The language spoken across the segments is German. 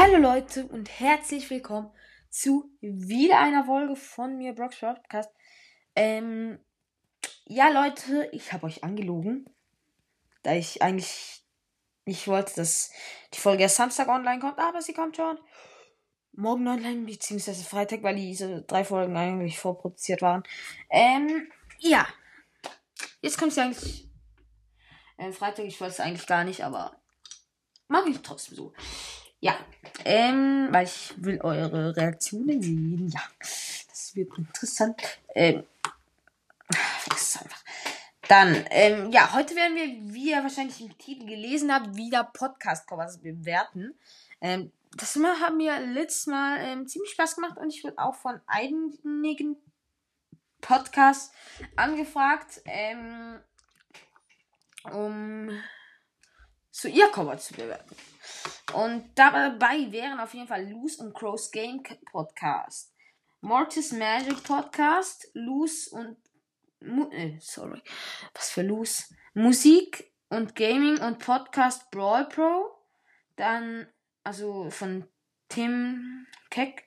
Hallo Leute und herzlich willkommen zu wieder einer Folge von mir, Brock's Podcast. Ähm, ja Leute, ich habe euch angelogen, da ich eigentlich nicht wollte, dass die Folge erst Samstag online kommt, aber sie kommt schon morgen online, beziehungsweise Freitag, weil diese drei Folgen eigentlich vorproduziert waren. Ähm, ja. Jetzt kommt sie eigentlich äh, Freitag, ich wollte es eigentlich gar nicht, aber mag ich trotzdem so. Ja, ähm, weil ich will eure Reaktionen sehen. Ja, das wird interessant. Ähm, vergiss einfach. Dann, ähm, ja, heute werden wir, wie ihr wahrscheinlich im Titel gelesen habt, wieder Podcast-Covers bewerten. Ähm, das haben mir letztes Mal ähm, ziemlich Spaß gemacht und ich wurde auch von einigen Podcasts angefragt, ähm, um zu ihr Cover zu bewerten. Und dabei wären auf jeden Fall Loose und Crows Game Podcast, Mortis Magic Podcast, Loose und Mu äh, sorry, was für Loose? Musik und Gaming und Podcast Brawl Pro, dann also von Tim Keck,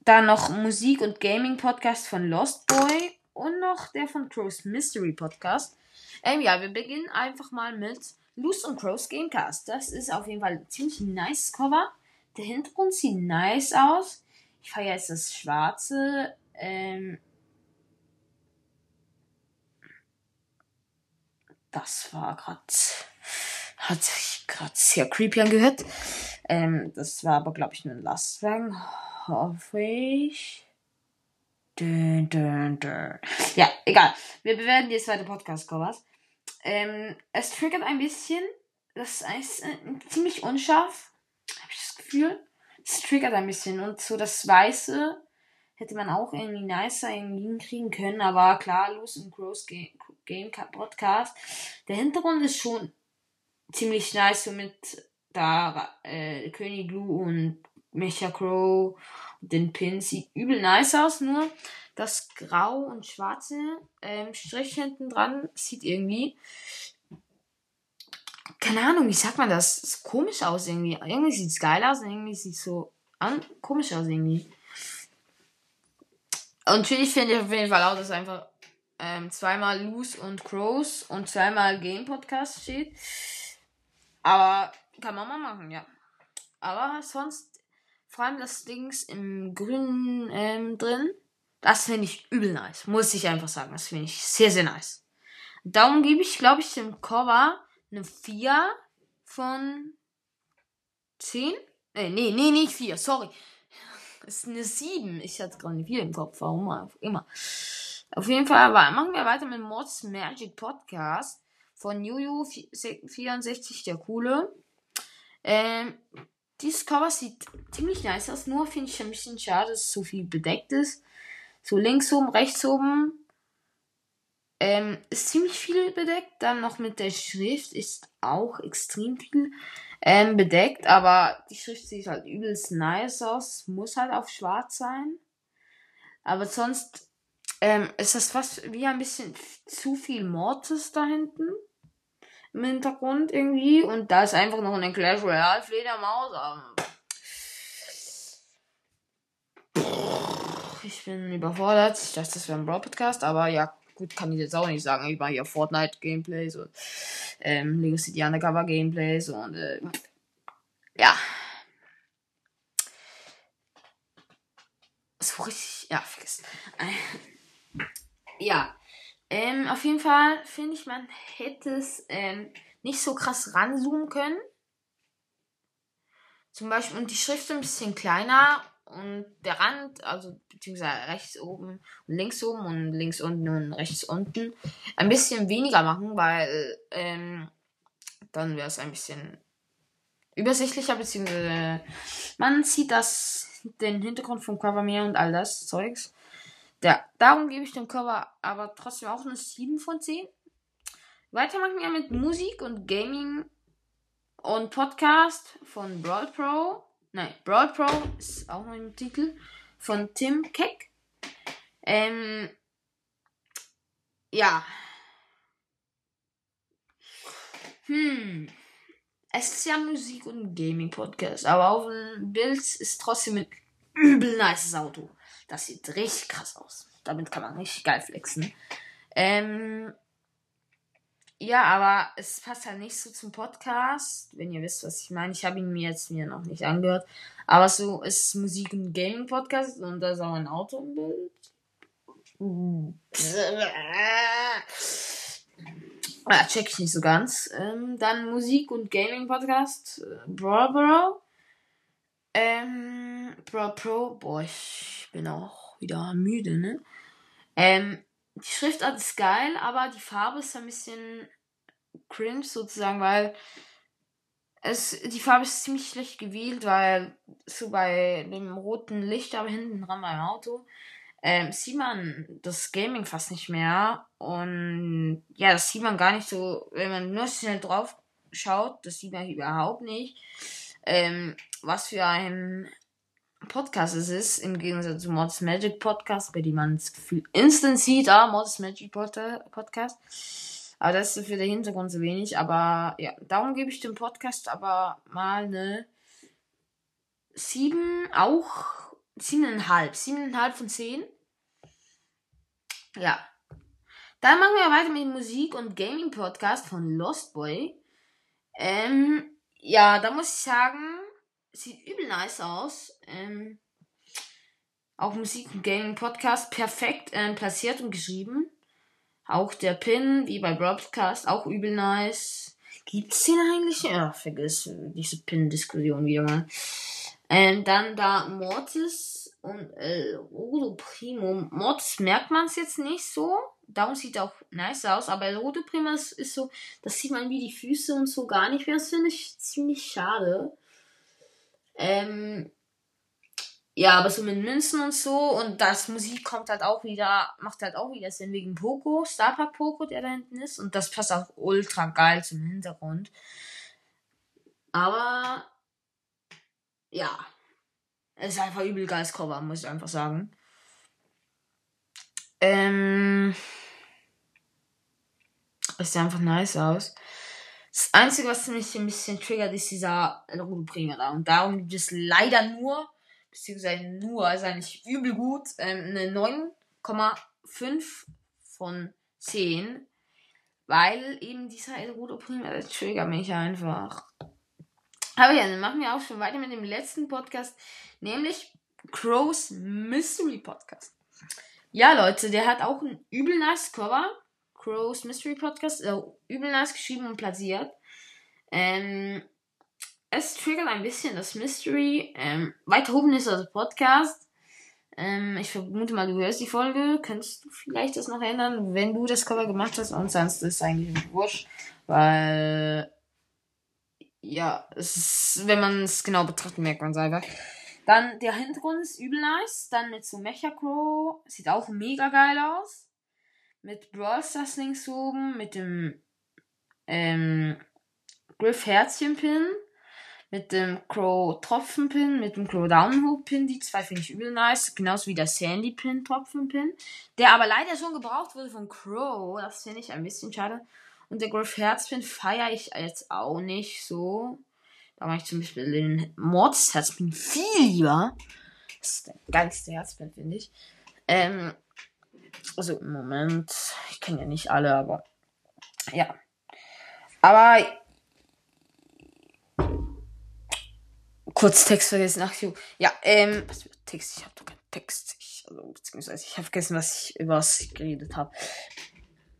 dann noch Musik und Gaming Podcast von Lost Boy. Und noch der von Crows Mystery Podcast. Ähm, ja, wir beginnen einfach mal mit Loose und Crows Gamecast. Das ist auf jeden Fall ein ziemlich nice Cover. Der Hintergrund sieht nice aus. Ich feiere jetzt das schwarze. Ähm, das war gerade. Hat sich gerade sehr creepy angehört. Ähm, das war aber, glaube ich, nur ein Lastwagen. Hoffe ich. Dun, dun, dun. Ja, egal. Wir bewerten jetzt weiter Podcast-Covers. Ähm, es triggert ein bisschen. Das ist äh, ziemlich unscharf. Habe ich das Gefühl. Es triggert ein bisschen. Und so das Weiße hätte man auch irgendwie nicer hinkriegen können. Aber klar, Loose and Crows Game, Podcast. Der Hintergrund ist schon ziemlich nice. So mit da äh, König Blue und Mecha Crow und den Pin. Sieht übel nice aus. Nur das grau und schwarze ähm, Strich hinten dran sieht irgendwie. Keine Ahnung, wie sagt man das? Ist komisch aus irgendwie. Irgendwie sieht es geil aus und irgendwie sieht es so an, komisch aus irgendwie. Und natürlich finde ich auf jeden Fall auch, dass einfach ähm, zweimal Loose und Crows und zweimal Game Podcast steht. Aber kann man mal machen, ja. Aber sonst, vor allem das Dings im Grünen ähm, drin das finde ich übel nice. Muss ich einfach sagen. Das finde ich sehr, sehr nice. Darum gebe ich, glaube ich, dem Cover eine 4 von 10. Äh, nee, nee, nicht 4, sorry. Das ist eine 7. Ich hatte gerade eine 4 im Kopf. Warum auch immer. Auf jeden Fall aber machen wir weiter mit Mods Magic Podcast von Juju64, der coole. Ähm, dieses Cover sieht ziemlich nice aus, nur finde ich ein bisschen schade, dass es so viel bedeckt ist. So links oben, rechts oben ähm, ist ziemlich viel bedeckt. Dann noch mit der Schrift ist auch extrem viel ähm, bedeckt. Aber die Schrift sieht halt übelst nice aus. Muss halt auf schwarz sein. Aber sonst ähm, ist das fast wie ein bisschen zu viel Mortis da hinten. Im Hintergrund irgendwie. Und da ist einfach noch eine Clash Royale Fledermaus. Aber ich bin überfordert. Ich dachte, das wäre ein Brawl Podcast, aber ja, gut, kann ich jetzt auch nicht sagen. Ich mache hier Fortnite Gameplays und ähm, Lego City Undercover Gameplays und äh, ja. So richtig, ja, vergiss. ja. Ähm, auf jeden Fall finde ich, man hätte es ähm, nicht so krass ranzoomen können. Zum Beispiel, und die Schrift ein bisschen kleiner und der Rand, also beziehungsweise rechts oben und links oben und links unten und rechts unten ein bisschen weniger machen, weil ähm, dann wäre es ein bisschen übersichtlicher, beziehungsweise man sieht das, den Hintergrund vom Cover mehr und all das Zeugs. Der, darum gebe ich dem Cover aber trotzdem auch eine 7 von 10. Weiter machen wir mit Musik und Gaming und Podcast von Broad Pro. Nein, Broad Pro ist auch noch im Titel von Tim Keck. Ähm, ja. Hm. es ist ja Musik- und Gaming-Podcast, aber auf dem Bild ist trotzdem ein übel nices Auto. Das sieht richtig krass aus. Damit kann man richtig geil flexen. Ähm, ja, aber es passt halt nicht so zum Podcast, wenn ihr wisst, was ich meine. Ich habe ihn mir jetzt mir noch nicht angehört. Aber so ist Musik- und Gaming-Podcast und da ist auch ein Auto im Bild. Ja, check ich nicht so ganz. Ähm, dann Musik- und Gaming-Podcast. Brawl Bro. Ähm, Brawl Pro. Boah, ich bin auch wieder müde, ne? Ähm, die Schriftart ist geil, aber die Farbe ist ein bisschen cringe sozusagen, weil es, die Farbe ist ziemlich schlecht gewählt, weil so bei dem roten Licht aber hinten dran beim Auto ähm, sieht man das Gaming fast nicht mehr. Und ja, das sieht man gar nicht so, wenn man nur schnell drauf schaut, das sieht man überhaupt nicht. Ähm, was für ein Podcast es ist, im Gegensatz zu Mods Magic Podcast, bei dem man das Gefühl instant sieht, ah, Mods Magic Podcast. Aber das ist für den Hintergrund so wenig. Aber ja, darum gebe ich dem Podcast aber mal eine sieben, auch siebeneinhalb. Siebeneinhalb von zehn. Ja. Dann machen wir weiter mit dem Musik- und Gaming-Podcast von Lost Boy. Ähm, ja, da muss ich sagen, sieht übel nice aus. Ähm, auch Musik- und Gaming-Podcast perfekt ähm, platziert und geschrieben. Auch der Pin, wie bei Broadcast, auch übel nice. Gibt's den eigentlich? Ja, vergiss diese Pin-Diskussion wieder mal. Ähm, dann da Mortis und äh, Rodo Primo. Mortis merkt man es jetzt nicht so. Darum sieht auch nice aus. Aber Rodo Primo ist, ist so, das sieht man wie die Füße und so gar nicht mehr. Das finde ich ziemlich schade. Ähm, ja, aber so mit Münzen und so und das Musik kommt halt auch wieder, macht halt auch wieder Sinn wegen Poco, Starpark Poco, der da hinten ist. Und das passt auch ultra geil zum Hintergrund. Aber ja, es ist einfach übel geiles Cover, muss ich einfach sagen. Ähm, es sieht einfach nice aus. Das Einzige, was mich ein bisschen triggert, ist dieser Rudelbringer da. Und darum gibt es leider nur, beziehungsweise nur, ist eigentlich übel gut, ähm, eine 9,5 von 10. Weil eben dieser Rudelbringer, der triggert mich einfach. Aber ja, dann machen wir auch schon weiter mit dem letzten Podcast, nämlich Crow's Mystery Podcast. Ja, Leute, der hat auch ein übel nice Cover. Crow's Mystery Podcast, äh, übel nice geschrieben und platziert. Ähm, es triggert ein bisschen das Mystery. Ähm, weiter oben ist das Podcast. Ähm, ich vermute mal, du hörst die Folge. Könntest du vielleicht das noch ändern, wenn du das Cover gemacht hast? Und sonst ist es eigentlich wurscht, weil ja, ist, wenn man es genau betrachtet, merkt man es einfach. Dann der Hintergrund ist übel nice. Dann mit so Mecha Crow. Sieht auch mega geil aus. Mit Brawl Stars links oben. Mit dem ähm, Griff Herzchen Pin. Mit dem Crow Tropfen Pin. Mit dem Crow Downhook Pin. Die zwei finde ich übel nice. Genauso wie der Sandy Pin Tropfen Pin. Der aber leider schon gebraucht wurde von Crow. Das finde ich ein bisschen schade. Und der Griff Herzpin feiere ich jetzt auch nicht so. Da mache ich zum Beispiel den Mords Herzpin viel lieber. Das ist der geilste Herzpin, finde ich. Ähm, also im Moment, ich kenne ja nicht alle, aber ja. Aber kurz Text vergessen. Ach jo. Ja, ähm, was für Text? Ich habe doch keinen Text. Ich, also, beziehungsweise ich habe vergessen, was ich über was ich geredet habe.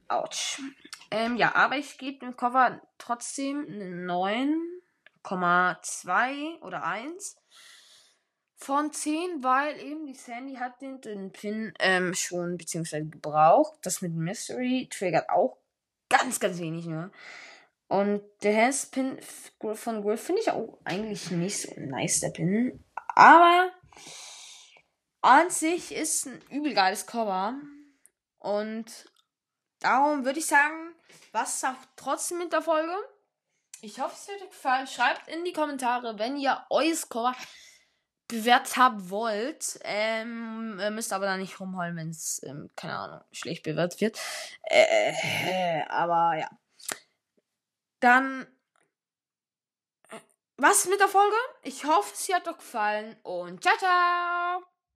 Autsch. Ähm, ja, aber ich gebe dem Cover trotzdem eine 9,2 oder 1 von 10, weil eben die Sandy hat den, den Pin ähm, schon beziehungsweise gebraucht. Das mit Mystery triggert auch ganz, ganz wenig nur. Und der Handspin von Griff finde ich auch eigentlich nicht so nice, der Pin. Aber an sich ist ein übel geiles Cover. Und darum würde ich sagen, was auch trotzdem mit der Folge. Ich hoffe, es hat euch gefallen. Schreibt in die Kommentare, wenn ihr euer Cover bewertet haben wollt. Ähm, ihr müsst aber da nicht rumheulen, wenn es, ähm, keine Ahnung, schlecht bewertet wird. Äh, aber ja. Dann was mit der Folge. Ich hoffe, sie hat euch gefallen und ciao, ciao.